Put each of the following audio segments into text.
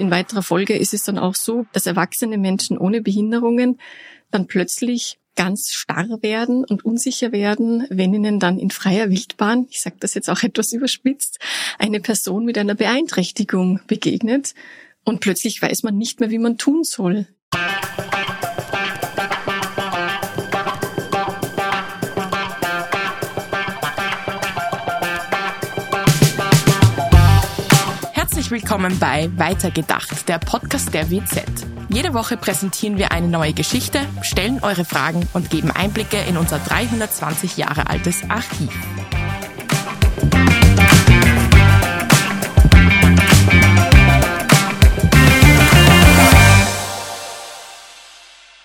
in weiterer Folge ist es dann auch so, dass erwachsene Menschen ohne Behinderungen dann plötzlich ganz starr werden und unsicher werden, wenn ihnen dann in freier Wildbahn, ich sage das jetzt auch etwas überspitzt, eine Person mit einer Beeinträchtigung begegnet und plötzlich weiß man nicht mehr, wie man tun soll. Willkommen bei Weitergedacht, der Podcast der WZ. Jede Woche präsentieren wir eine neue Geschichte, stellen eure Fragen und geben Einblicke in unser 320 Jahre altes Archiv.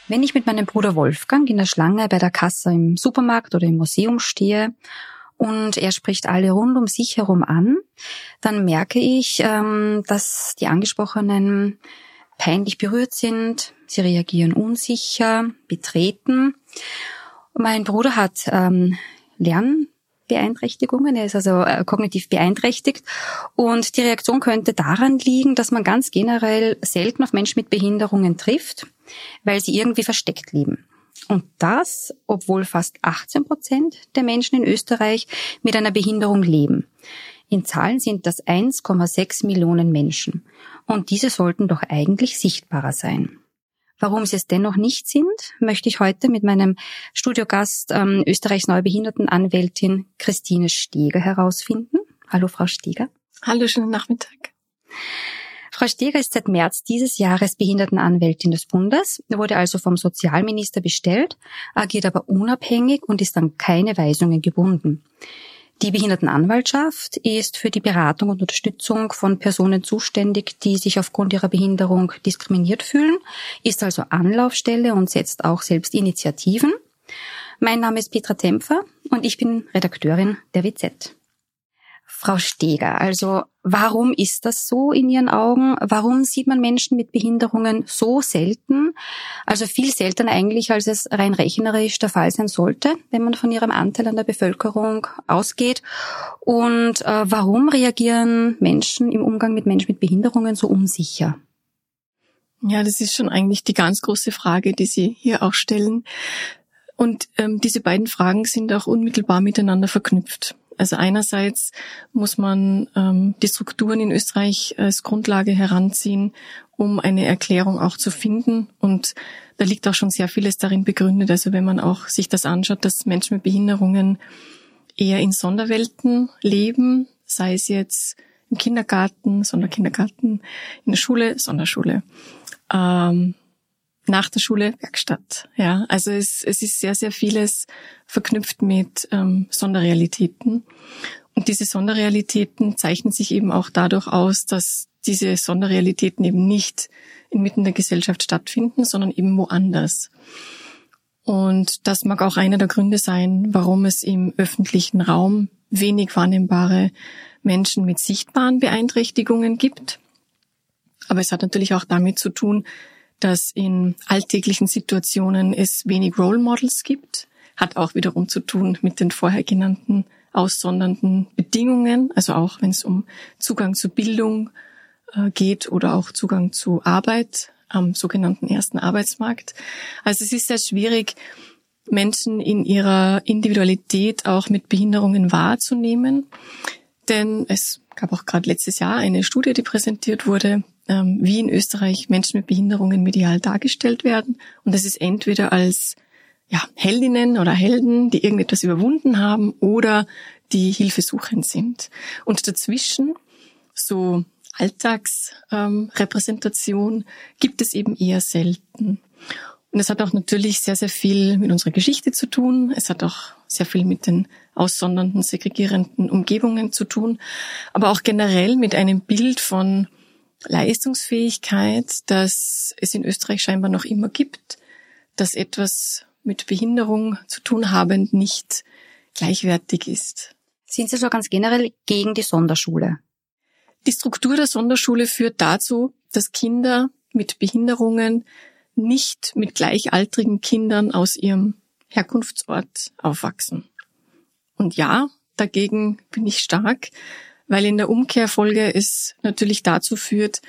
Wenn ich mit meinem Bruder Wolfgang in der Schlange bei der Kasse im Supermarkt oder im Museum stehe und er spricht alle rund um sich herum an, dann merke ich, ähm, dass die Angesprochenen peinlich berührt sind, sie reagieren unsicher, betreten. Mein Bruder hat ähm, Lernbeeinträchtigungen, er ist also äh, kognitiv beeinträchtigt und die Reaktion könnte daran liegen, dass man ganz generell selten auf Menschen mit Behinderungen trifft, weil sie irgendwie versteckt leben. Und das, obwohl fast 18 Prozent der Menschen in Österreich mit einer Behinderung leben. In Zahlen sind das 1,6 Millionen Menschen und diese sollten doch eigentlich sichtbarer sein. Warum sie es dennoch nicht sind, möchte ich heute mit meinem Studiogast ähm, Österreichs Neubehindertenanwältin Christine Steger herausfinden. Hallo, Frau Steger. Hallo, schönen Nachmittag. Frau Steger ist seit März dieses Jahres Behindertenanwältin des Bundes, wurde also vom Sozialminister bestellt, agiert aber unabhängig und ist an keine Weisungen gebunden. Die Behindertenanwaltschaft ist für die Beratung und Unterstützung von Personen zuständig, die sich aufgrund ihrer Behinderung diskriminiert fühlen, ist also Anlaufstelle und setzt auch selbst Initiativen. Mein Name ist Petra Tempfer und ich bin Redakteurin der WZ. Frau Steger, also warum ist das so in Ihren Augen? Warum sieht man Menschen mit Behinderungen so selten? Also viel seltener eigentlich, als es rein rechnerisch der Fall sein sollte, wenn man von ihrem Anteil an der Bevölkerung ausgeht. Und äh, warum reagieren Menschen im Umgang mit Menschen mit Behinderungen so unsicher? Ja, das ist schon eigentlich die ganz große Frage, die Sie hier auch stellen. Und ähm, diese beiden Fragen sind auch unmittelbar miteinander verknüpft. Also einerseits muss man ähm, die Strukturen in Österreich als Grundlage heranziehen, um eine Erklärung auch zu finden. Und da liegt auch schon sehr vieles darin begründet. Also wenn man auch sich das anschaut, dass Menschen mit Behinderungen eher in Sonderwelten leben, sei es jetzt im Kindergarten, Sonderkindergarten, in der Schule, Sonderschule. Ähm, nach der Schule Werkstatt. Ja, also es, es ist sehr, sehr vieles verknüpft mit ähm, Sonderrealitäten. Und diese Sonderrealitäten zeichnen sich eben auch dadurch aus, dass diese Sonderrealitäten eben nicht inmitten der Gesellschaft stattfinden, sondern eben woanders. Und das mag auch einer der Gründe sein, warum es im öffentlichen Raum wenig wahrnehmbare Menschen mit sichtbaren Beeinträchtigungen gibt. Aber es hat natürlich auch damit zu tun, dass in alltäglichen Situationen es wenig Role Models gibt, hat auch wiederum zu tun mit den vorher genannten aussondernden Bedingungen, also auch wenn es um Zugang zu Bildung äh, geht oder auch Zugang zu Arbeit am sogenannten ersten Arbeitsmarkt. Also es ist sehr schwierig, Menschen in ihrer Individualität auch mit Behinderungen wahrzunehmen, denn es gab auch gerade letztes Jahr eine Studie, die präsentiert wurde, wie in Österreich Menschen mit Behinderungen medial dargestellt werden. Und das ist entweder als ja, Heldinnen oder Helden, die irgendetwas überwunden haben oder die hilfesuchend sind. Und dazwischen, so Alltagsrepräsentation, ähm, gibt es eben eher selten. Und es hat auch natürlich sehr, sehr viel mit unserer Geschichte zu tun. Es hat auch sehr viel mit den aussondernden, segregierenden Umgebungen zu tun, aber auch generell mit einem Bild von Leistungsfähigkeit, das es in Österreich scheinbar noch immer gibt, dass etwas mit Behinderung zu tun habend nicht gleichwertig ist. Sind Sie so ganz generell gegen die Sonderschule? Die Struktur der Sonderschule führt dazu, dass Kinder mit Behinderungen nicht mit gleichaltrigen Kindern aus ihrem Herkunftsort aufwachsen. Und ja, dagegen bin ich stark, weil in der Umkehrfolge es natürlich dazu führt,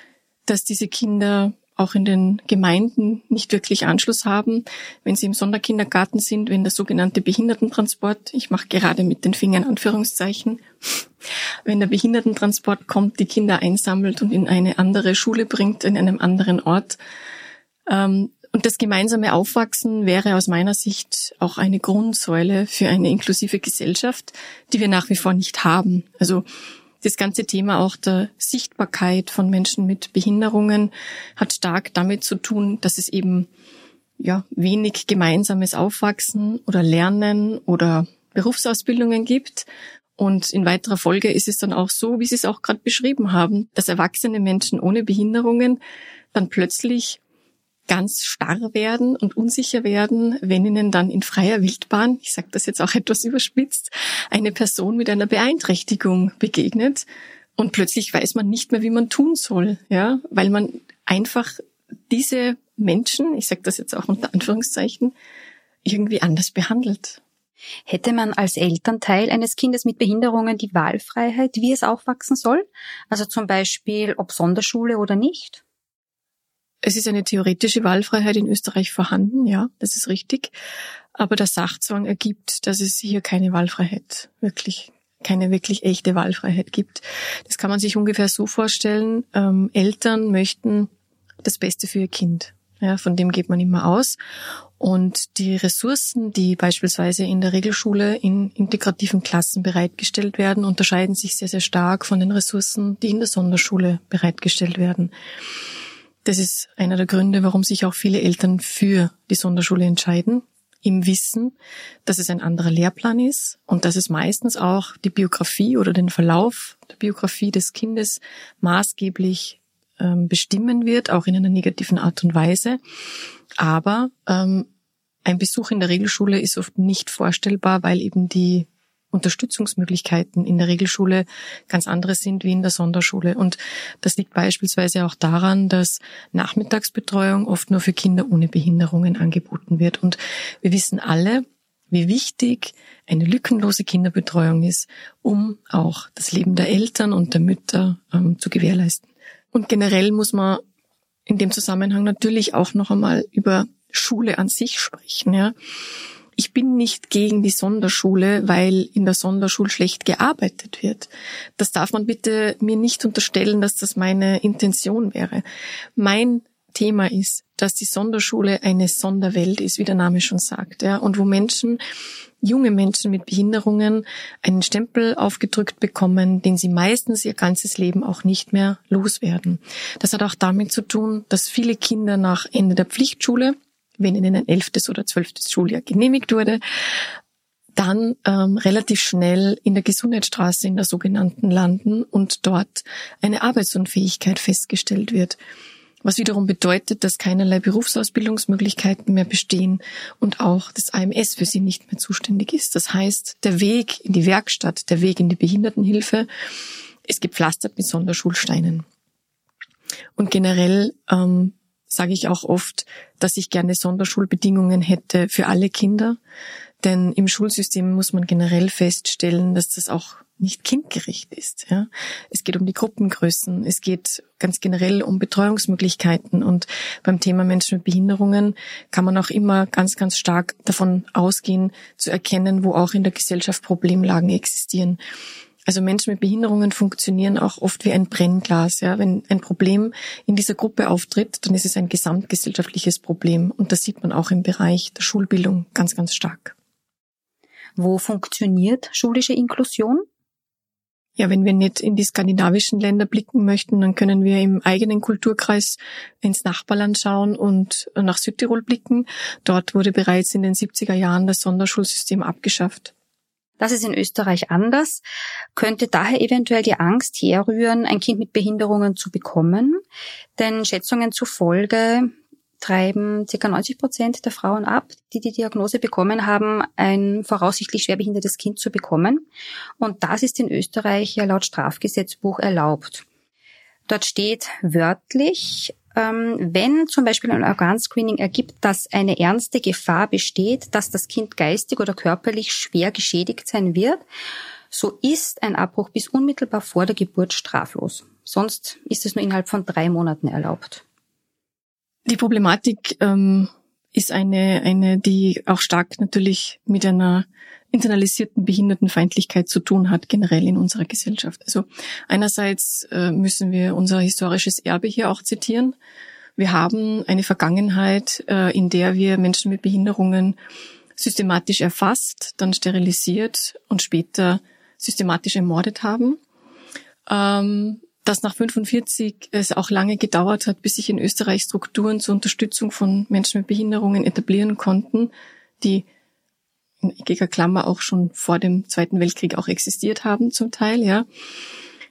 dass diese Kinder auch in den Gemeinden nicht wirklich Anschluss haben, wenn sie im Sonderkindergarten sind, wenn der sogenannte Behindertentransport, ich mache gerade mit den Fingern Anführungszeichen, wenn der Behindertentransport kommt, die Kinder einsammelt und in eine andere Schule bringt, in einem anderen Ort. Ähm, und das gemeinsame Aufwachsen wäre aus meiner Sicht auch eine Grundsäule für eine inklusive Gesellschaft, die wir nach wie vor nicht haben. Also das ganze Thema auch der Sichtbarkeit von Menschen mit Behinderungen hat stark damit zu tun, dass es eben ja wenig gemeinsames Aufwachsen oder Lernen oder Berufsausbildungen gibt. Und in weiterer Folge ist es dann auch so, wie Sie es auch gerade beschrieben haben, dass erwachsene Menschen ohne Behinderungen dann plötzlich ganz starr werden und unsicher werden, wenn ihnen dann in freier Wildbahn, ich sage das jetzt auch etwas überspitzt, eine Person mit einer Beeinträchtigung begegnet und plötzlich weiß man nicht mehr, wie man tun soll, ja, weil man einfach diese Menschen, ich sage das jetzt auch unter Anführungszeichen, irgendwie anders behandelt. Hätte man als Elternteil eines Kindes mit Behinderungen die Wahlfreiheit, wie es aufwachsen soll? Also zum Beispiel ob Sonderschule oder nicht? Es ist eine theoretische Wahlfreiheit in Österreich vorhanden, ja, das ist richtig. Aber der Sachzwang ergibt, dass es hier keine Wahlfreiheit wirklich keine wirklich echte Wahlfreiheit gibt. Das kann man sich ungefähr so vorstellen. Ähm, Eltern möchten das Beste für ihr Kind. Ja, von dem geht man immer aus. Und die Ressourcen, die beispielsweise in der Regelschule in integrativen Klassen bereitgestellt werden, unterscheiden sich sehr, sehr stark von den Ressourcen, die in der Sonderschule bereitgestellt werden. Das ist einer der Gründe, warum sich auch viele Eltern für die Sonderschule entscheiden, im Wissen, dass es ein anderer Lehrplan ist und dass es meistens auch die Biografie oder den Verlauf der Biografie des Kindes maßgeblich ähm, bestimmen wird, auch in einer negativen Art und Weise. Aber ähm, ein Besuch in der Regelschule ist oft nicht vorstellbar, weil eben die Unterstützungsmöglichkeiten in der Regelschule ganz andere sind wie in der Sonderschule. Und das liegt beispielsweise auch daran, dass Nachmittagsbetreuung oft nur für Kinder ohne Behinderungen angeboten wird. Und wir wissen alle, wie wichtig eine lückenlose Kinderbetreuung ist, um auch das Leben der Eltern und der Mütter ähm, zu gewährleisten. Und generell muss man in dem Zusammenhang natürlich auch noch einmal über Schule an sich sprechen. Ja. Ich bin nicht gegen die Sonderschule, weil in der Sonderschule schlecht gearbeitet wird. Das darf man bitte mir nicht unterstellen, dass das meine Intention wäre. Mein Thema ist, dass die Sonderschule eine Sonderwelt ist, wie der Name schon sagt, ja, und wo Menschen, junge Menschen mit Behinderungen einen Stempel aufgedrückt bekommen, den sie meistens ihr ganzes Leben auch nicht mehr loswerden. Das hat auch damit zu tun, dass viele Kinder nach Ende der Pflichtschule wenn ihnen ein elftes oder zwölftes Schuljahr genehmigt wurde, dann ähm, relativ schnell in der Gesundheitsstraße in der sogenannten landen und dort eine Arbeitsunfähigkeit festgestellt wird. Was wiederum bedeutet, dass keinerlei Berufsausbildungsmöglichkeiten mehr bestehen und auch das AMS für sie nicht mehr zuständig ist. Das heißt, der Weg in die Werkstatt, der Weg in die Behindertenhilfe ist gepflastert mit Sonderschulsteinen. Und generell ähm, sage ich auch oft, dass ich gerne Sonderschulbedingungen hätte für alle Kinder. Denn im Schulsystem muss man generell feststellen, dass das auch nicht kindgerecht ist. Ja. Es geht um die Gruppengrößen, es geht ganz generell um Betreuungsmöglichkeiten und beim Thema Menschen mit Behinderungen kann man auch immer ganz, ganz stark davon ausgehen, zu erkennen, wo auch in der Gesellschaft Problemlagen existieren. Also Menschen mit Behinderungen funktionieren auch oft wie ein Brennglas. Ja? Wenn ein Problem in dieser Gruppe auftritt, dann ist es ein gesamtgesellschaftliches Problem. Und das sieht man auch im Bereich der Schulbildung ganz, ganz stark. Wo funktioniert schulische Inklusion? Ja, wenn wir nicht in die skandinavischen Länder blicken möchten, dann können wir im eigenen Kulturkreis ins Nachbarland schauen und nach Südtirol blicken. Dort wurde bereits in den 70er Jahren das Sonderschulsystem abgeschafft. Das ist in Österreich anders. Könnte daher eventuell die Angst herrühren, ein Kind mit Behinderungen zu bekommen? Denn Schätzungen zufolge treiben ca. 90 Prozent der Frauen ab, die die Diagnose bekommen haben, ein voraussichtlich schwerbehindertes Kind zu bekommen. Und das ist in Österreich ja laut Strafgesetzbuch erlaubt. Dort steht wörtlich, wenn zum Beispiel ein Organscreening ergibt, dass eine ernste Gefahr besteht, dass das Kind geistig oder körperlich schwer geschädigt sein wird, So ist ein Abbruch bis unmittelbar vor der Geburt straflos. Sonst ist es nur innerhalb von drei Monaten erlaubt. Die Problematik ähm, ist eine, eine, die auch stark natürlich mit einer internalisierten Behindertenfeindlichkeit zu tun hat, generell in unserer Gesellschaft. Also einerseits äh, müssen wir unser historisches Erbe hier auch zitieren. Wir haben eine Vergangenheit, äh, in der wir Menschen mit Behinderungen systematisch erfasst, dann sterilisiert und später systematisch ermordet haben. Ähm, dass nach 45 es auch lange gedauert hat, bis sich in Österreich Strukturen zur Unterstützung von Menschen mit Behinderungen etablieren konnten, die in eckiger Klammer auch schon vor dem Zweiten Weltkrieg auch existiert haben zum Teil, ja.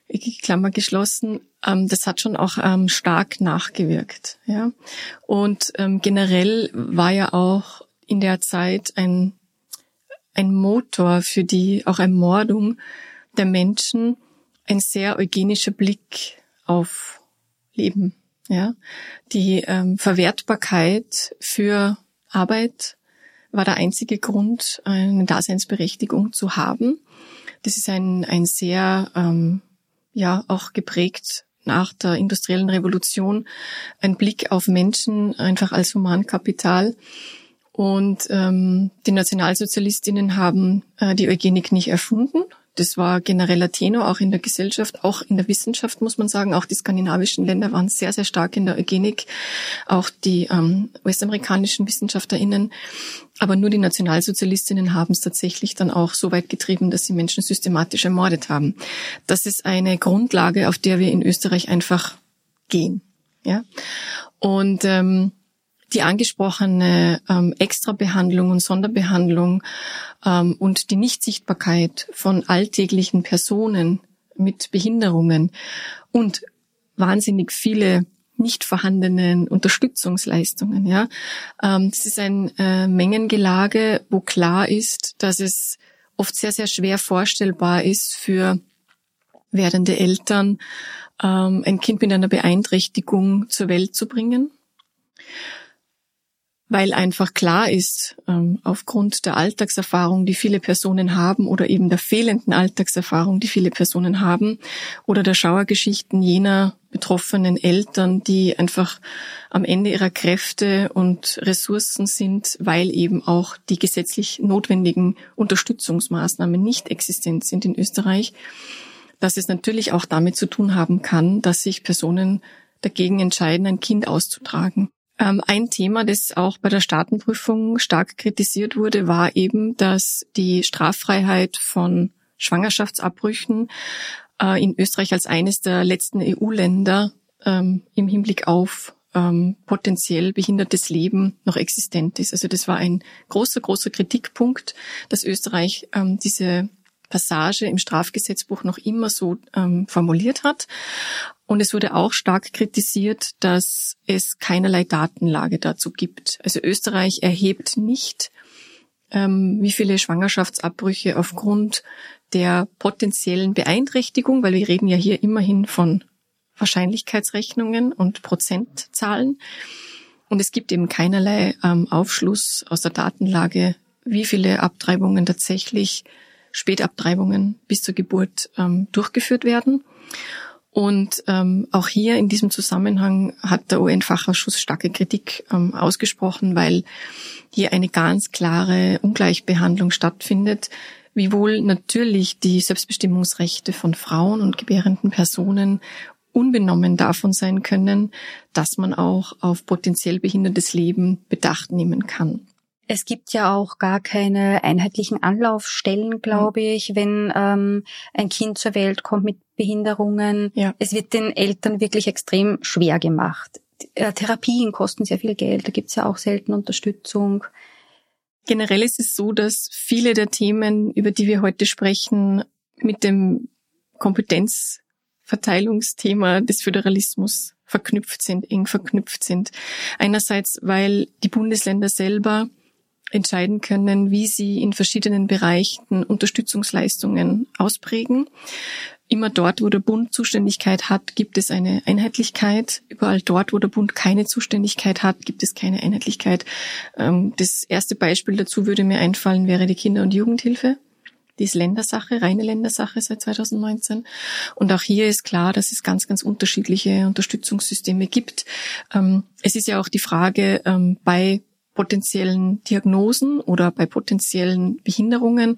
Eckige Klammer geschlossen. Ähm, das hat schon auch ähm, stark nachgewirkt, ja. Und ähm, generell war ja auch in der Zeit ein, ein Motor für die auch Ermordung der Menschen, ein sehr eugenischer Blick auf Leben. Ja, die ähm, Verwertbarkeit für Arbeit war der einzige Grund, eine Daseinsberechtigung zu haben. Das ist ein, ein sehr, ähm, ja, auch geprägt nach der industriellen Revolution, ein Blick auf Menschen einfach als Humankapital. Und ähm, die Nationalsozialistinnen haben äh, die Eugenik nicht erfunden, das war genereller Tenor auch in der Gesellschaft, auch in der Wissenschaft muss man sagen. Auch die skandinavischen Länder waren sehr, sehr stark in der Eugenik, auch die ähm, US-amerikanischen WissenschaftlerInnen. Aber nur die Nationalsozialistinnen haben es tatsächlich dann auch so weit getrieben, dass sie Menschen systematisch ermordet haben. Das ist eine Grundlage, auf der wir in Österreich einfach gehen. Ja. Und ähm, die angesprochene ähm, Extrabehandlung und Sonderbehandlung ähm, und die Nichtsichtbarkeit von alltäglichen Personen mit Behinderungen und wahnsinnig viele nicht vorhandenen Unterstützungsleistungen. Ja, ähm, das ist ein äh, Mengengelage, wo klar ist, dass es oft sehr sehr schwer vorstellbar ist für werdende Eltern, ähm, ein Kind mit einer Beeinträchtigung zur Welt zu bringen weil einfach klar ist, ähm, aufgrund der Alltagserfahrung, die viele Personen haben oder eben der fehlenden Alltagserfahrung, die viele Personen haben oder der Schauergeschichten jener betroffenen Eltern, die einfach am Ende ihrer Kräfte und Ressourcen sind, weil eben auch die gesetzlich notwendigen Unterstützungsmaßnahmen nicht existent sind in Österreich, dass es natürlich auch damit zu tun haben kann, dass sich Personen dagegen entscheiden, ein Kind auszutragen. Ähm, ein Thema, das auch bei der Staatenprüfung stark kritisiert wurde, war eben, dass die Straffreiheit von Schwangerschaftsabbrüchen äh, in Österreich als eines der letzten EU-Länder ähm, im Hinblick auf ähm, potenziell behindertes Leben noch existent ist. Also das war ein großer, großer Kritikpunkt, dass Österreich diese Passage im Strafgesetzbuch noch immer so ähm, formuliert hat. Und es wurde auch stark kritisiert, dass es keinerlei Datenlage dazu gibt. Also Österreich erhebt nicht, ähm, wie viele Schwangerschaftsabbrüche aufgrund der potenziellen Beeinträchtigung, weil wir reden ja hier immerhin von Wahrscheinlichkeitsrechnungen und Prozentzahlen. Und es gibt eben keinerlei ähm, Aufschluss aus der Datenlage, wie viele Abtreibungen tatsächlich Spätabtreibungen bis zur Geburt ähm, durchgeführt werden. Und ähm, auch hier in diesem Zusammenhang hat der UN-Fachausschuss starke Kritik ähm, ausgesprochen, weil hier eine ganz klare Ungleichbehandlung stattfindet, wiewohl natürlich die Selbstbestimmungsrechte von Frauen und gebärenden Personen unbenommen davon sein können, dass man auch auf potenziell behindertes Leben Bedacht nehmen kann. Es gibt ja auch gar keine einheitlichen Anlaufstellen, glaube mhm. ich, wenn ähm, ein Kind zur Welt kommt mit Behinderungen. Ja. Es wird den Eltern wirklich extrem schwer gemacht. Äh, Therapien kosten sehr viel Geld, da gibt es ja auch selten Unterstützung. Generell ist es so, dass viele der Themen, über die wir heute sprechen, mit dem Kompetenzverteilungsthema des Föderalismus verknüpft sind, eng verknüpft sind. Einerseits, weil die Bundesländer selber entscheiden können, wie sie in verschiedenen Bereichen Unterstützungsleistungen ausprägen. Immer dort, wo der Bund Zuständigkeit hat, gibt es eine Einheitlichkeit. Überall dort, wo der Bund keine Zuständigkeit hat, gibt es keine Einheitlichkeit. Ähm, das erste Beispiel dazu würde mir einfallen, wäre die Kinder- und Jugendhilfe. Die ist Ländersache, reine Ländersache seit 2019. Und auch hier ist klar, dass es ganz, ganz unterschiedliche Unterstützungssysteme gibt. Ähm, es ist ja auch die Frage ähm, bei potenziellen Diagnosen oder bei potenziellen Behinderungen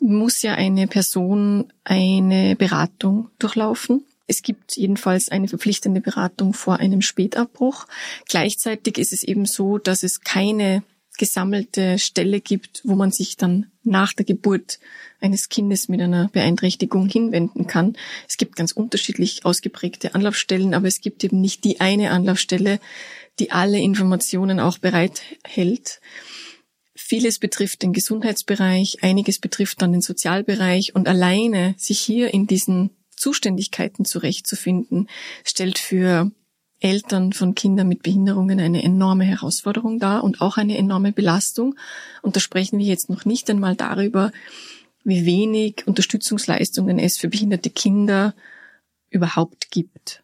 muss ja eine Person eine Beratung durchlaufen. Es gibt jedenfalls eine verpflichtende Beratung vor einem Spätabbruch. Gleichzeitig ist es eben so, dass es keine gesammelte Stelle gibt, wo man sich dann nach der Geburt eines Kindes mit einer Beeinträchtigung hinwenden kann. Es gibt ganz unterschiedlich ausgeprägte Anlaufstellen, aber es gibt eben nicht die eine Anlaufstelle, die alle Informationen auch bereithält. Vieles betrifft den Gesundheitsbereich, einiges betrifft dann den Sozialbereich und alleine sich hier in diesen Zuständigkeiten zurechtzufinden, stellt für Eltern von Kindern mit Behinderungen eine enorme Herausforderung dar und auch eine enorme Belastung. Und da sprechen wir jetzt noch nicht einmal darüber, wie wenig Unterstützungsleistungen es für behinderte Kinder überhaupt gibt.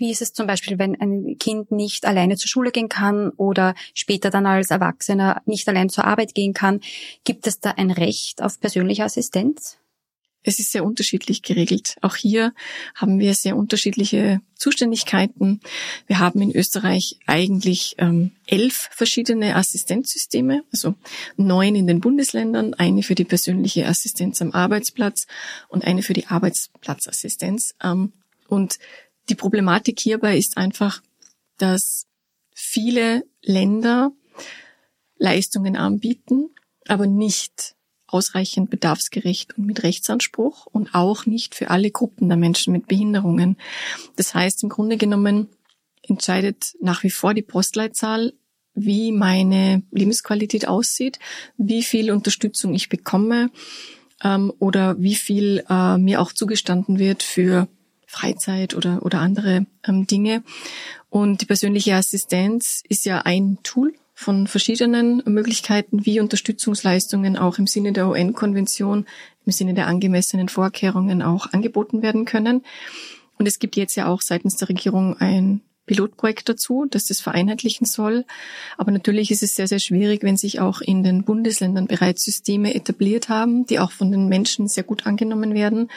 Wie ist es zum Beispiel, wenn ein Kind nicht alleine zur Schule gehen kann oder später dann als Erwachsener nicht allein zur Arbeit gehen kann? Gibt es da ein Recht auf persönliche Assistenz? Es ist sehr unterschiedlich geregelt. Auch hier haben wir sehr unterschiedliche Zuständigkeiten. Wir haben in Österreich eigentlich ähm, elf verschiedene Assistenzsysteme, also neun in den Bundesländern, eine für die persönliche Assistenz am Arbeitsplatz und eine für die Arbeitsplatzassistenz. Ähm, und die Problematik hierbei ist einfach, dass viele Länder Leistungen anbieten, aber nicht ausreichend bedarfsgerecht und mit Rechtsanspruch und auch nicht für alle Gruppen der Menschen mit Behinderungen. Das heißt, im Grunde genommen entscheidet nach wie vor die Postleitzahl, wie meine Lebensqualität aussieht, wie viel Unterstützung ich bekomme ähm, oder wie viel äh, mir auch zugestanden wird für Freizeit oder, oder andere ähm, Dinge. Und die persönliche Assistenz ist ja ein Tool von verschiedenen Möglichkeiten, wie Unterstützungsleistungen auch im Sinne der UN-Konvention, im Sinne der angemessenen Vorkehrungen auch angeboten werden können. Und es gibt jetzt ja auch seitens der Regierung ein Pilotprojekt dazu, das das vereinheitlichen soll. Aber natürlich ist es sehr, sehr schwierig, wenn sich auch in den Bundesländern bereits Systeme etabliert haben, die auch von den Menschen sehr gut angenommen werden,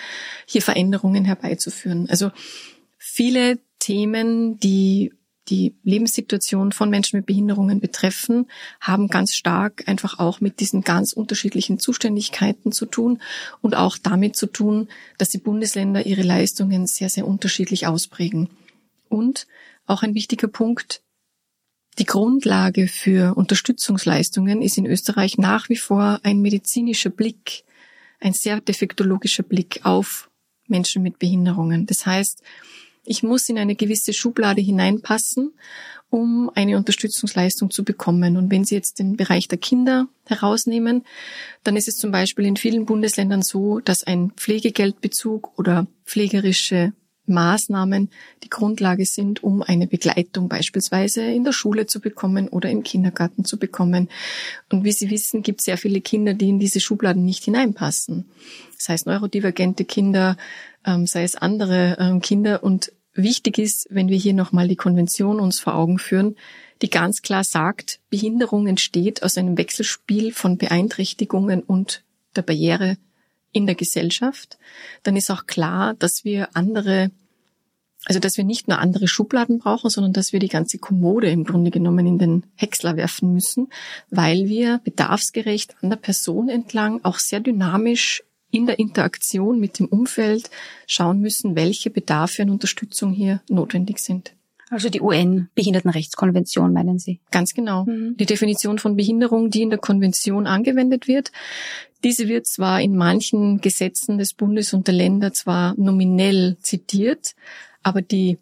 hier Veränderungen herbeizuführen. Also viele Themen, die die Lebenssituation von Menschen mit Behinderungen betreffen, haben ganz stark einfach auch mit diesen ganz unterschiedlichen Zuständigkeiten zu tun und auch damit zu tun, dass die Bundesländer ihre Leistungen sehr, sehr unterschiedlich ausprägen. Und auch ein wichtiger Punkt, die Grundlage für Unterstützungsleistungen ist in Österreich nach wie vor ein medizinischer Blick, ein sehr defektologischer Blick auf Menschen mit Behinderungen. Das heißt, ich muss in eine gewisse Schublade hineinpassen, um eine Unterstützungsleistung zu bekommen. Und wenn Sie jetzt den Bereich der Kinder herausnehmen, dann ist es zum Beispiel in vielen Bundesländern so, dass ein Pflegegeldbezug oder pflegerische Maßnahmen die Grundlage sind, um eine Begleitung beispielsweise in der Schule zu bekommen oder im Kindergarten zu bekommen. Und wie Sie wissen, gibt es sehr viele Kinder, die in diese Schubladen nicht hineinpassen. Das heißt neurodivergente Kinder, ähm, sei es andere ähm, Kinder. Und wichtig ist, wenn wir hier nochmal die Konvention uns vor Augen führen, die ganz klar sagt, Behinderung entsteht aus einem Wechselspiel von Beeinträchtigungen und der Barriere in der Gesellschaft, dann ist auch klar, dass wir andere, also dass wir nicht nur andere Schubladen brauchen, sondern dass wir die ganze Kommode im Grunde genommen in den Häcksler werfen müssen, weil wir bedarfsgerecht an der Person entlang auch sehr dynamisch in der Interaktion mit dem Umfeld schauen müssen, welche Bedarfe an Unterstützung hier notwendig sind. Also die UN-Behindertenrechtskonvention meinen Sie? Ganz genau. Mhm. Die Definition von Behinderung, die in der Konvention angewendet wird, diese wird zwar in manchen Gesetzen des Bundes und der Länder zwar nominell zitiert, aber die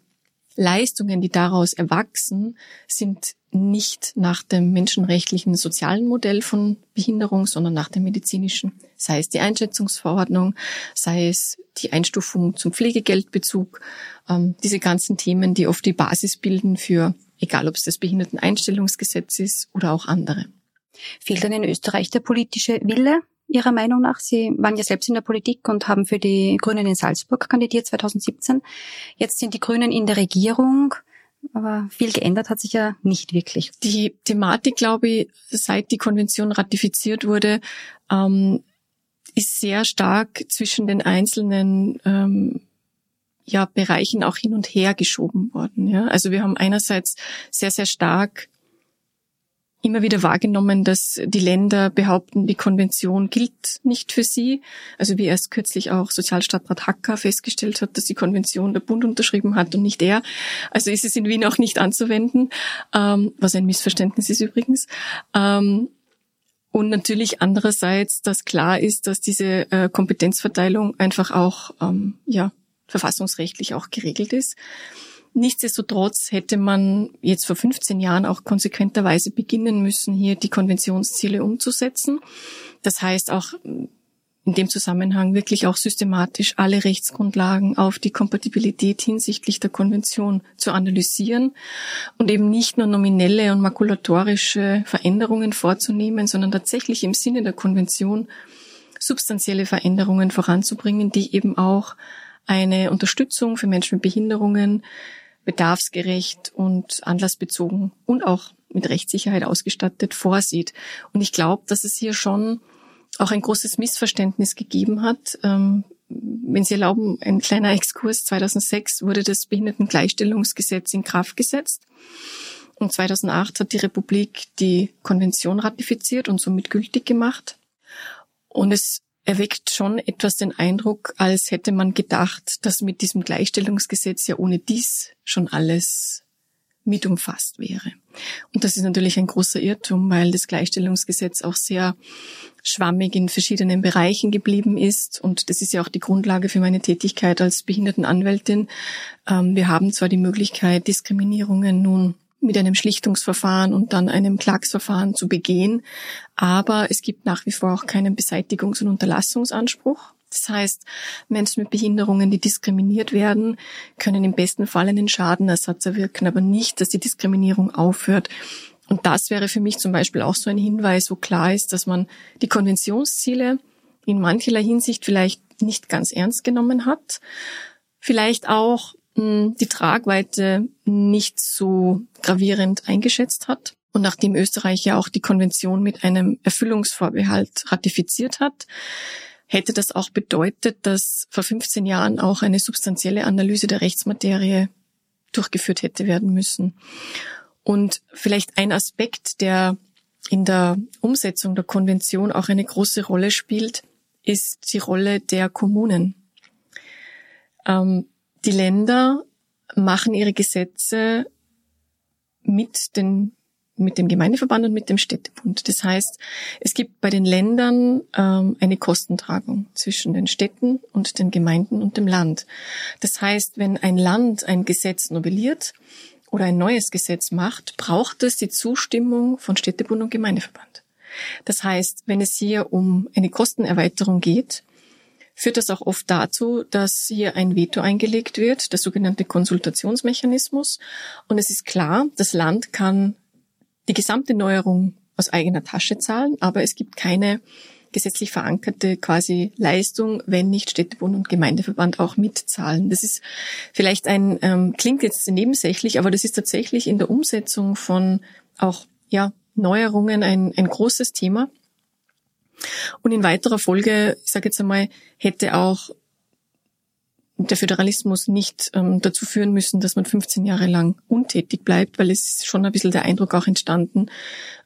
Leistungen, die daraus erwachsen, sind nicht nach dem menschenrechtlichen sozialen Modell von Behinderung, sondern nach dem medizinischen. Sei es die Einschätzungsverordnung, sei es die Einstufung zum Pflegegeldbezug, ähm, diese ganzen Themen, die oft die Basis bilden für, egal ob es das Behinderteneinstellungsgesetz ist oder auch andere. Fehlt denn in Österreich der politische Wille, Ihrer Meinung nach? Sie waren ja selbst in der Politik und haben für die Grünen in Salzburg kandidiert 2017. Jetzt sind die Grünen in der Regierung. Aber viel geändert hat sich ja nicht wirklich. Die Thematik, glaube ich, seit die Konvention ratifiziert wurde, ähm, ist sehr stark zwischen den einzelnen ähm, ja, Bereichen auch hin und her geschoben worden. Ja? Also wir haben einerseits sehr, sehr stark immer wieder wahrgenommen, dass die Länder behaupten, die Konvention gilt nicht für sie. Also wie erst kürzlich auch Sozialstadtrat Hacker festgestellt hat, dass die Konvention der Bund unterschrieben hat und nicht er. Also ist es in Wien auch nicht anzuwenden, ähm, was ein Missverständnis ist übrigens. Ähm, und natürlich andererseits, dass klar ist, dass diese äh, Kompetenzverteilung einfach auch ähm, ja verfassungsrechtlich auch geregelt ist. Nichtsdestotrotz hätte man jetzt vor 15 Jahren auch konsequenterweise beginnen müssen, hier die Konventionsziele umzusetzen. Das heißt auch in dem Zusammenhang wirklich auch systematisch alle Rechtsgrundlagen auf die Kompatibilität hinsichtlich der Konvention zu analysieren und eben nicht nur nominelle und makulatorische Veränderungen vorzunehmen, sondern tatsächlich im Sinne der Konvention substanzielle Veränderungen voranzubringen, die eben auch eine Unterstützung für Menschen mit Behinderungen bedarfsgerecht und anlassbezogen und auch mit Rechtssicherheit ausgestattet vorsieht. Und ich glaube, dass es hier schon auch ein großes Missverständnis gegeben hat. Ähm, wenn Sie erlauben, ein kleiner Exkurs. 2006 wurde das Behindertengleichstellungsgesetz in Kraft gesetzt. Und 2008 hat die Republik die Konvention ratifiziert und somit gültig gemacht. Und es erweckt schon etwas den Eindruck, als hätte man gedacht, dass mit diesem Gleichstellungsgesetz ja ohne dies schon alles mit umfasst wäre. Und das ist natürlich ein großer Irrtum, weil das Gleichstellungsgesetz auch sehr schwammig in verschiedenen Bereichen geblieben ist. Und das ist ja auch die Grundlage für meine Tätigkeit als Behindertenanwältin. Ähm, wir haben zwar die Möglichkeit, Diskriminierungen nun mit einem Schlichtungsverfahren und dann einem Klagsverfahren zu begehen. Aber es gibt nach wie vor auch keinen Beseitigungs- und Unterlassungsanspruch. Das heißt, Menschen mit Behinderungen, die diskriminiert werden, können im besten Fall einen Schadenersatz erwirken, aber nicht, dass die Diskriminierung aufhört. Und das wäre für mich zum Beispiel auch so ein Hinweis, wo klar ist, dass man die Konventionsziele in mancherlei Hinsicht vielleicht nicht ganz ernst genommen hat. Vielleicht auch die Tragweite nicht so gravierend eingeschätzt hat. Und nachdem Österreich ja auch die Konvention mit einem Erfüllungsvorbehalt ratifiziert hat, hätte das auch bedeutet, dass vor 15 Jahren auch eine substanzielle Analyse der Rechtsmaterie durchgeführt hätte werden müssen. Und vielleicht ein Aspekt, der in der Umsetzung der Konvention auch eine große Rolle spielt, ist die Rolle der Kommunen. Ähm, die Länder machen ihre Gesetze mit den mit dem Gemeindeverband und mit dem Städtebund. Das heißt, es gibt bei den Ländern ähm, eine Kostentragung zwischen den Städten und den Gemeinden und dem Land. Das heißt, wenn ein Land ein Gesetz novelliert oder ein neues Gesetz macht, braucht es die Zustimmung von Städtebund und Gemeindeverband. Das heißt, wenn es hier um eine Kostenerweiterung geht, führt das auch oft dazu, dass hier ein Veto eingelegt wird, der sogenannte Konsultationsmechanismus. Und es ist klar, das Land kann die gesamte Neuerung aus eigener Tasche zahlen, aber es gibt keine gesetzlich verankerte quasi Leistung, wenn nicht Städtebund und Gemeindeverband auch mitzahlen. Das ist vielleicht ein, ähm, klingt jetzt nebensächlich, aber das ist tatsächlich in der Umsetzung von auch ja, Neuerungen ein, ein großes Thema. Und in weiterer Folge, ich sage jetzt einmal, hätte auch der Föderalismus nicht ähm, dazu führen müssen, dass man 15 Jahre lang untätig bleibt, weil es ist schon ein bisschen der Eindruck auch entstanden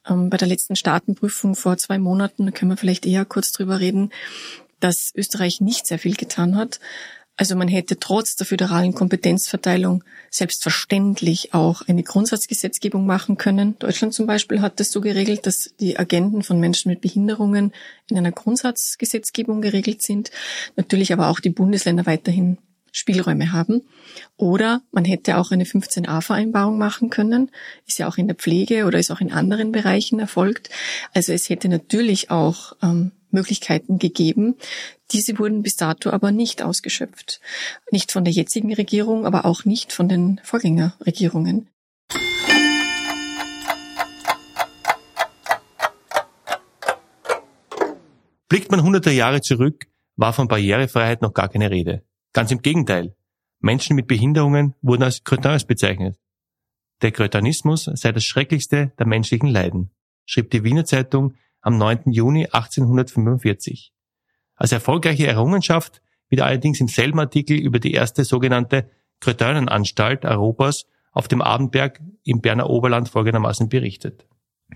ähm, bei der letzten Staatenprüfung vor zwei Monaten, da können wir vielleicht eher kurz drüber reden, dass Österreich nicht sehr viel getan hat. Also man hätte trotz der föderalen Kompetenzverteilung selbstverständlich auch eine Grundsatzgesetzgebung machen können. Deutschland zum Beispiel hat das so geregelt, dass die Agenten von Menschen mit Behinderungen in einer Grundsatzgesetzgebung geregelt sind. Natürlich aber auch die Bundesländer weiterhin Spielräume haben. Oder man hätte auch eine 15a-Vereinbarung machen können. Ist ja auch in der Pflege oder ist auch in anderen Bereichen erfolgt. Also es hätte natürlich auch ähm, Möglichkeiten gegeben. Diese wurden bis dato aber nicht ausgeschöpft. Nicht von der jetzigen Regierung, aber auch nicht von den Vorgängerregierungen. Blickt man hunderte Jahre zurück, war von Barrierefreiheit noch gar keine Rede. Ganz im Gegenteil. Menschen mit Behinderungen wurden als Cretins bezeichnet. Der Kretanismus sei das Schrecklichste der menschlichen Leiden, schrieb die Wiener Zeitung am 9. Juni 1845. Als erfolgreiche Errungenschaft wird allerdings im selben Artikel über die erste sogenannte Kretönenanstalt Europas auf dem Abendberg im Berner Oberland folgendermaßen berichtet.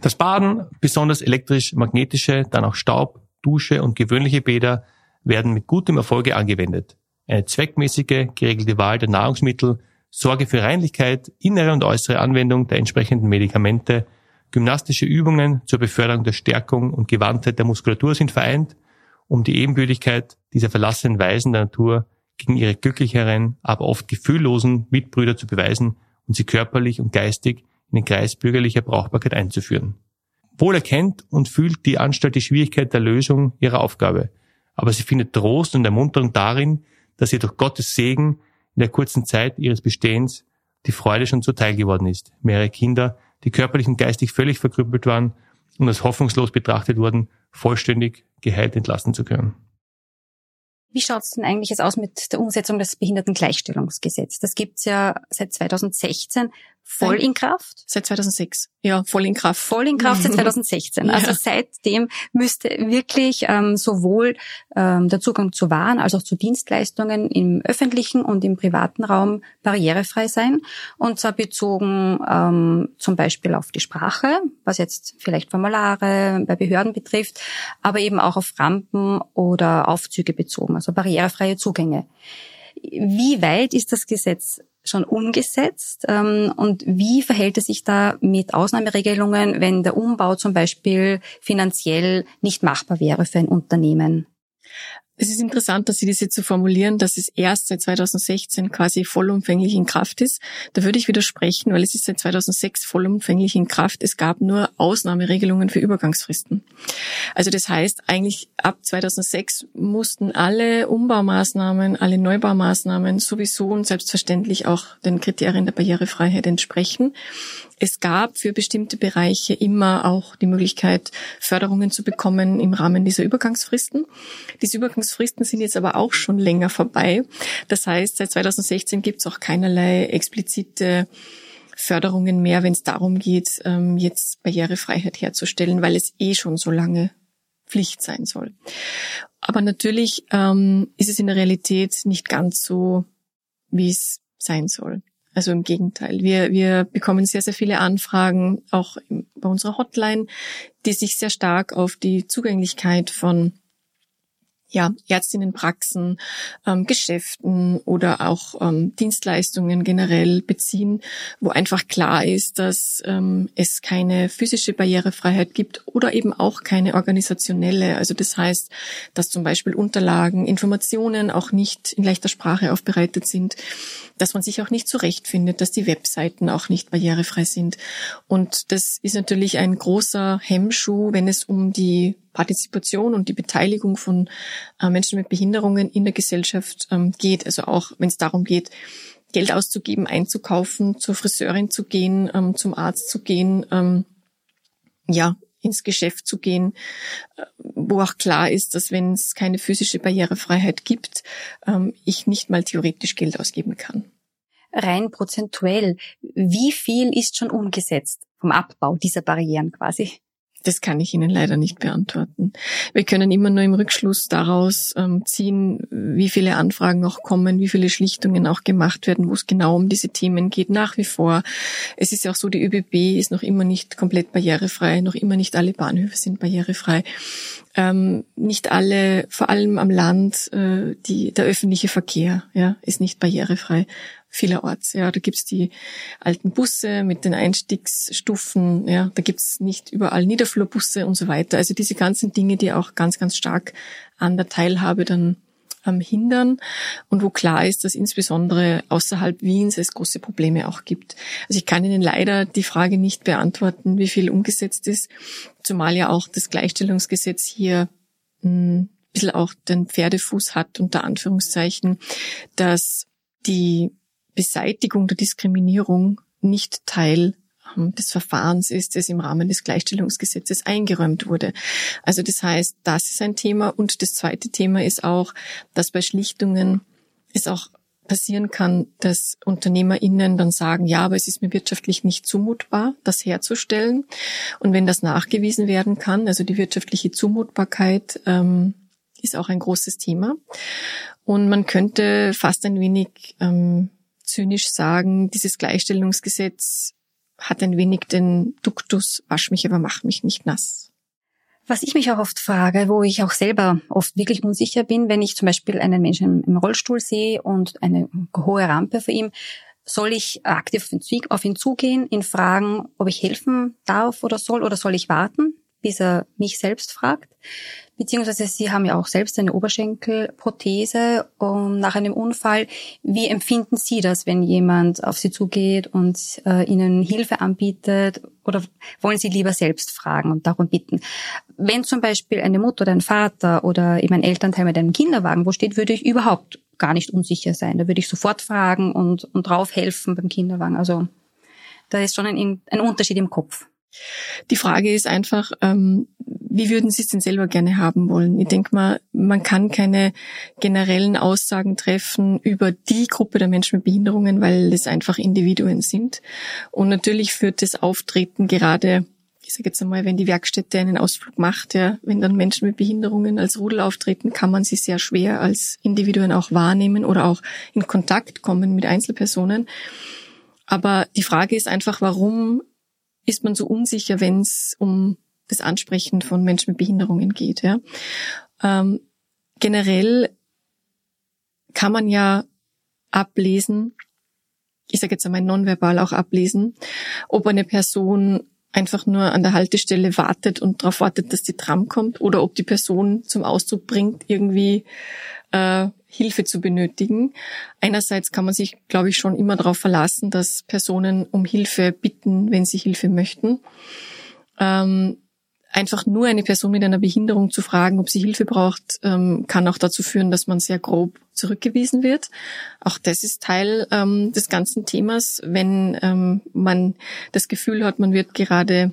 Das Baden, besonders elektrisch-magnetische, dann auch Staub, Dusche und gewöhnliche Bäder werden mit gutem Erfolge angewendet. Eine zweckmäßige, geregelte Wahl der Nahrungsmittel, Sorge für Reinlichkeit, innere und äußere Anwendung der entsprechenden Medikamente, gymnastische Übungen zur Beförderung der Stärkung und Gewandtheit der Muskulatur sind vereint, um die Ebenbürtigkeit dieser verlassenen Weisen der Natur gegen ihre glücklicheren, aber oft gefühllosen Mitbrüder zu beweisen und sie körperlich und geistig in den Kreis bürgerlicher Brauchbarkeit einzuführen. Wohl erkennt und fühlt die Anstalt die Schwierigkeit der Lösung ihrer Aufgabe, aber sie findet Trost und Ermunterung darin, dass ihr durch Gottes Segen in der kurzen Zeit ihres Bestehens die Freude schon zuteil geworden ist. Mehrere Kinder, die körperlich und geistig völlig verkrüppelt waren und als hoffnungslos betrachtet wurden, vollständig geheilt entlassen zu können. Wie schaut es denn eigentlich jetzt aus mit der Umsetzung des Behindertengleichstellungsgesetzes? Das gibt's ja seit 2016 voll in Kraft. Seit 2006. Ja, voll in Kraft. Voll in Kraft seit 2016. ja. Also seitdem müsste wirklich ähm, sowohl ähm, der Zugang zu Waren als auch zu Dienstleistungen im öffentlichen und im privaten Raum barrierefrei sein. Und zwar bezogen ähm, zum Beispiel auf die Sprache, was jetzt vielleicht Formulare bei Behörden betrifft, aber eben auch auf Rampen oder Aufzüge bezogen, also barrierefreie Zugänge. Wie weit ist das Gesetz schon umgesetzt? Ähm, und wie verhält es sich da mit Ausnahmeregelungen, wenn der Umbau zum Beispiel finanziell nicht machbar wäre für ein Unternehmen? Es ist interessant, dass Sie jetzt so formulieren, dass es erst seit 2016 quasi vollumfänglich in Kraft ist. Da würde ich widersprechen, weil es ist seit 2006 vollumfänglich in Kraft. Es gab nur Ausnahmeregelungen für Übergangsfristen. Also das heißt, eigentlich ab 2006 mussten alle Umbaumaßnahmen, alle Neubaumaßnahmen sowieso und selbstverständlich auch den Kriterien der Barrierefreiheit entsprechen. Es gab für bestimmte Bereiche immer auch die Möglichkeit, Förderungen zu bekommen im Rahmen dieser Übergangsfristen. Diese Übergangsfristen sind jetzt aber auch schon länger vorbei. Das heißt, seit 2016 gibt es auch keinerlei explizite Förderungen mehr, wenn es darum geht, ähm, jetzt Barrierefreiheit herzustellen, weil es eh schon so lange Pflicht sein soll. Aber natürlich ähm, ist es in der Realität nicht ganz so, wie es sein soll. Also im Gegenteil. Wir, wir bekommen sehr, sehr viele Anfragen, auch bei unserer Hotline, die sich sehr stark auf die Zugänglichkeit von ja, Ärztinnenpraxen, ähm, Geschäften oder auch ähm, Dienstleistungen generell beziehen, wo einfach klar ist, dass ähm, es keine physische Barrierefreiheit gibt oder eben auch keine organisationelle. Also das heißt, dass zum Beispiel Unterlagen, Informationen auch nicht in leichter Sprache aufbereitet sind, dass man sich auch nicht zurechtfindet, dass die Webseiten auch nicht barrierefrei sind. Und das ist natürlich ein großer Hemmschuh, wenn es um die Partizipation und die Beteiligung von äh, Menschen mit Behinderungen in der Gesellschaft ähm, geht. Also auch wenn es darum geht, Geld auszugeben, einzukaufen, zur Friseurin zu gehen, ähm, zum Arzt zu gehen, ähm, ja, ins Geschäft zu gehen, äh, wo auch klar ist, dass wenn es keine physische Barrierefreiheit gibt, ich nicht mal theoretisch Geld ausgeben kann. Rein prozentuell, wie viel ist schon umgesetzt vom Abbau dieser Barrieren quasi? Das kann ich Ihnen leider nicht beantworten. Wir können immer nur im Rückschluss daraus ähm, ziehen, wie viele Anfragen auch kommen, wie viele Schlichtungen auch gemacht werden, wo es genau um diese Themen geht, nach wie vor. Es ist ja auch so, die ÖBB ist noch immer nicht komplett barrierefrei, noch immer nicht alle Bahnhöfe sind barrierefrei. Ähm, nicht alle, vor allem am Land, äh, die, der öffentliche Verkehr ja, ist nicht barrierefrei vielerorts. Ja, da gibt's die alten Busse mit den Einstiegsstufen, ja, da gibt's nicht überall Niederflurbusse und so weiter. Also diese ganzen Dinge, die auch ganz, ganz stark an der Teilhabe dann ähm, hindern und wo klar ist, dass insbesondere außerhalb Wiens es große Probleme auch gibt. Also ich kann Ihnen leider die Frage nicht beantworten, wie viel umgesetzt ist, zumal ja auch das Gleichstellungsgesetz hier hm, ein bisschen auch den Pferdefuß hat, unter Anführungszeichen, dass die Beseitigung der Diskriminierung nicht Teil ähm, des Verfahrens ist, das im Rahmen des Gleichstellungsgesetzes eingeräumt wurde. Also das heißt, das ist ein Thema. Und das zweite Thema ist auch, dass bei Schlichtungen es auch passieren kann, dass UnternehmerInnen dann sagen, ja, aber es ist mir wirtschaftlich nicht zumutbar, das herzustellen. Und wenn das nachgewiesen werden kann, also die wirtschaftliche Zumutbarkeit ähm, ist auch ein großes Thema. Und man könnte fast ein wenig ähm, zynisch sagen, dieses Gleichstellungsgesetz hat ein wenig den Duktus, wasch mich, aber mach mich nicht nass. Was ich mich auch oft frage, wo ich auch selber oft wirklich unsicher bin, wenn ich zum Beispiel einen Menschen im Rollstuhl sehe und eine hohe Rampe vor ihm, soll ich aktiv auf ihn zugehen, ihn fragen, ob ich helfen darf oder soll, oder soll ich warten, bis er mich selbst fragt? Beziehungsweise Sie haben ja auch selbst eine Oberschenkelprothese und nach einem Unfall. Wie empfinden Sie das, wenn jemand auf Sie zugeht und äh, Ihnen Hilfe anbietet? Oder wollen Sie lieber selbst fragen und darum bitten? Wenn zum Beispiel eine Mutter oder ein Vater oder eben ein Elternteil mit einem Kinderwagen wo steht, würde ich überhaupt gar nicht unsicher sein. Da würde ich sofort fragen und, und drauf helfen beim Kinderwagen. Also da ist schon ein, ein Unterschied im Kopf. Die Frage ist einfach, ähm, wie würden Sie es denn selber gerne haben wollen? Ich denke mal, man kann keine generellen Aussagen treffen über die Gruppe der Menschen mit Behinderungen, weil es einfach Individuen sind. Und natürlich führt das Auftreten gerade ich sage jetzt einmal, wenn die Werkstätte einen Ausflug macht, ja, wenn dann Menschen mit Behinderungen als Rudel auftreten, kann man sie sehr schwer als Individuen auch wahrnehmen oder auch in Kontakt kommen mit Einzelpersonen. Aber die Frage ist einfach, warum ist man so unsicher, wenn es um das Ansprechen von Menschen mit Behinderungen geht. Ja? Ähm, generell kann man ja ablesen, ich sage jetzt einmal nonverbal auch ablesen, ob eine Person einfach nur an der Haltestelle wartet und darauf wartet, dass die Tram kommt oder ob die Person zum Ausdruck bringt, irgendwie äh, Hilfe zu benötigen. Einerseits kann man sich, glaube ich, schon immer darauf verlassen, dass Personen um Hilfe bitten, wenn sie Hilfe möchten. Ähm, einfach nur eine Person mit einer Behinderung zu fragen, ob sie Hilfe braucht, ähm, kann auch dazu führen, dass man sehr grob zurückgewiesen wird. Auch das ist Teil ähm, des ganzen Themas, wenn ähm, man das Gefühl hat, man wird gerade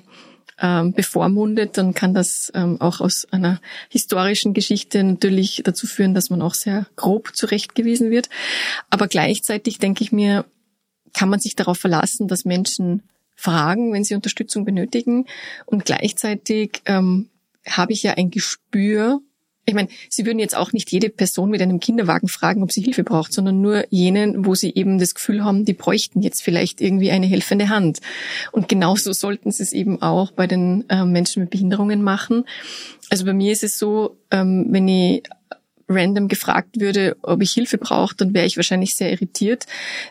ähm, bevormundet, dann kann das ähm, auch aus einer historischen Geschichte natürlich dazu führen, dass man auch sehr grob zurechtgewiesen wird. Aber gleichzeitig denke ich mir, kann man sich darauf verlassen, dass Menschen fragen, wenn sie Unterstützung benötigen. Und gleichzeitig ähm, habe ich ja ein Gespür. Ich meine, Sie würden jetzt auch nicht jede Person mit einem Kinderwagen fragen, ob sie Hilfe braucht, sondern nur jenen, wo sie eben das Gefühl haben, die bräuchten jetzt vielleicht irgendwie eine helfende Hand. Und genauso sollten Sie es eben auch bei den äh, Menschen mit Behinderungen machen. Also bei mir ist es so, ähm, wenn ich random gefragt würde, ob ich Hilfe brauche, dann wäre ich wahrscheinlich sehr irritiert.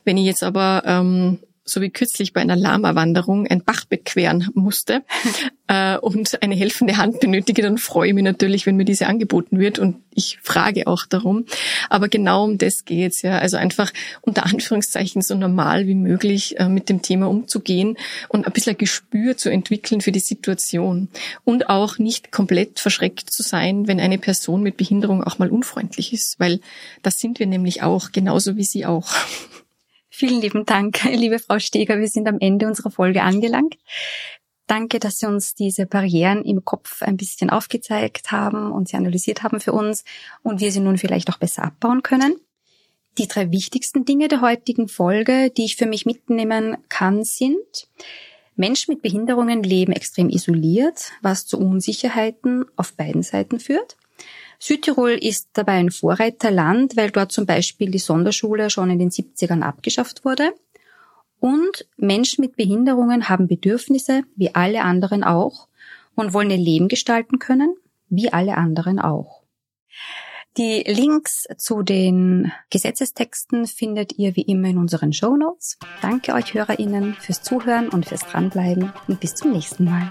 Wenn ich jetzt aber ähm, so wie kürzlich bei einer Lama-Wanderung ein Bachbett queren musste äh, und eine helfende Hand benötige, dann freue ich mich natürlich, wenn mir diese angeboten wird und ich frage auch darum. Aber genau um das geht's ja. Also einfach unter Anführungszeichen so normal wie möglich äh, mit dem Thema umzugehen und ein bisschen ein Gespür zu entwickeln für die Situation. Und auch nicht komplett verschreckt zu sein, wenn eine Person mit Behinderung auch mal unfreundlich ist, weil das sind wir nämlich auch, genauso wie Sie auch. Vielen lieben Dank, liebe Frau Steger. Wir sind am Ende unserer Folge angelangt. Danke, dass Sie uns diese Barrieren im Kopf ein bisschen aufgezeigt haben und sie analysiert haben für uns und wir sie nun vielleicht auch besser abbauen können. Die drei wichtigsten Dinge der heutigen Folge, die ich für mich mitnehmen kann, sind, Menschen mit Behinderungen leben extrem isoliert, was zu Unsicherheiten auf beiden Seiten führt. Südtirol ist dabei ein Vorreiterland, weil dort zum Beispiel die Sonderschule schon in den 70ern abgeschafft wurde. Und Menschen mit Behinderungen haben Bedürfnisse, wie alle anderen auch, und wollen ihr Leben gestalten können, wie alle anderen auch. Die Links zu den Gesetzestexten findet ihr wie immer in unseren Show Notes. Danke euch HörerInnen fürs Zuhören und fürs Dranbleiben und bis zum nächsten Mal.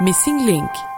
Missing Link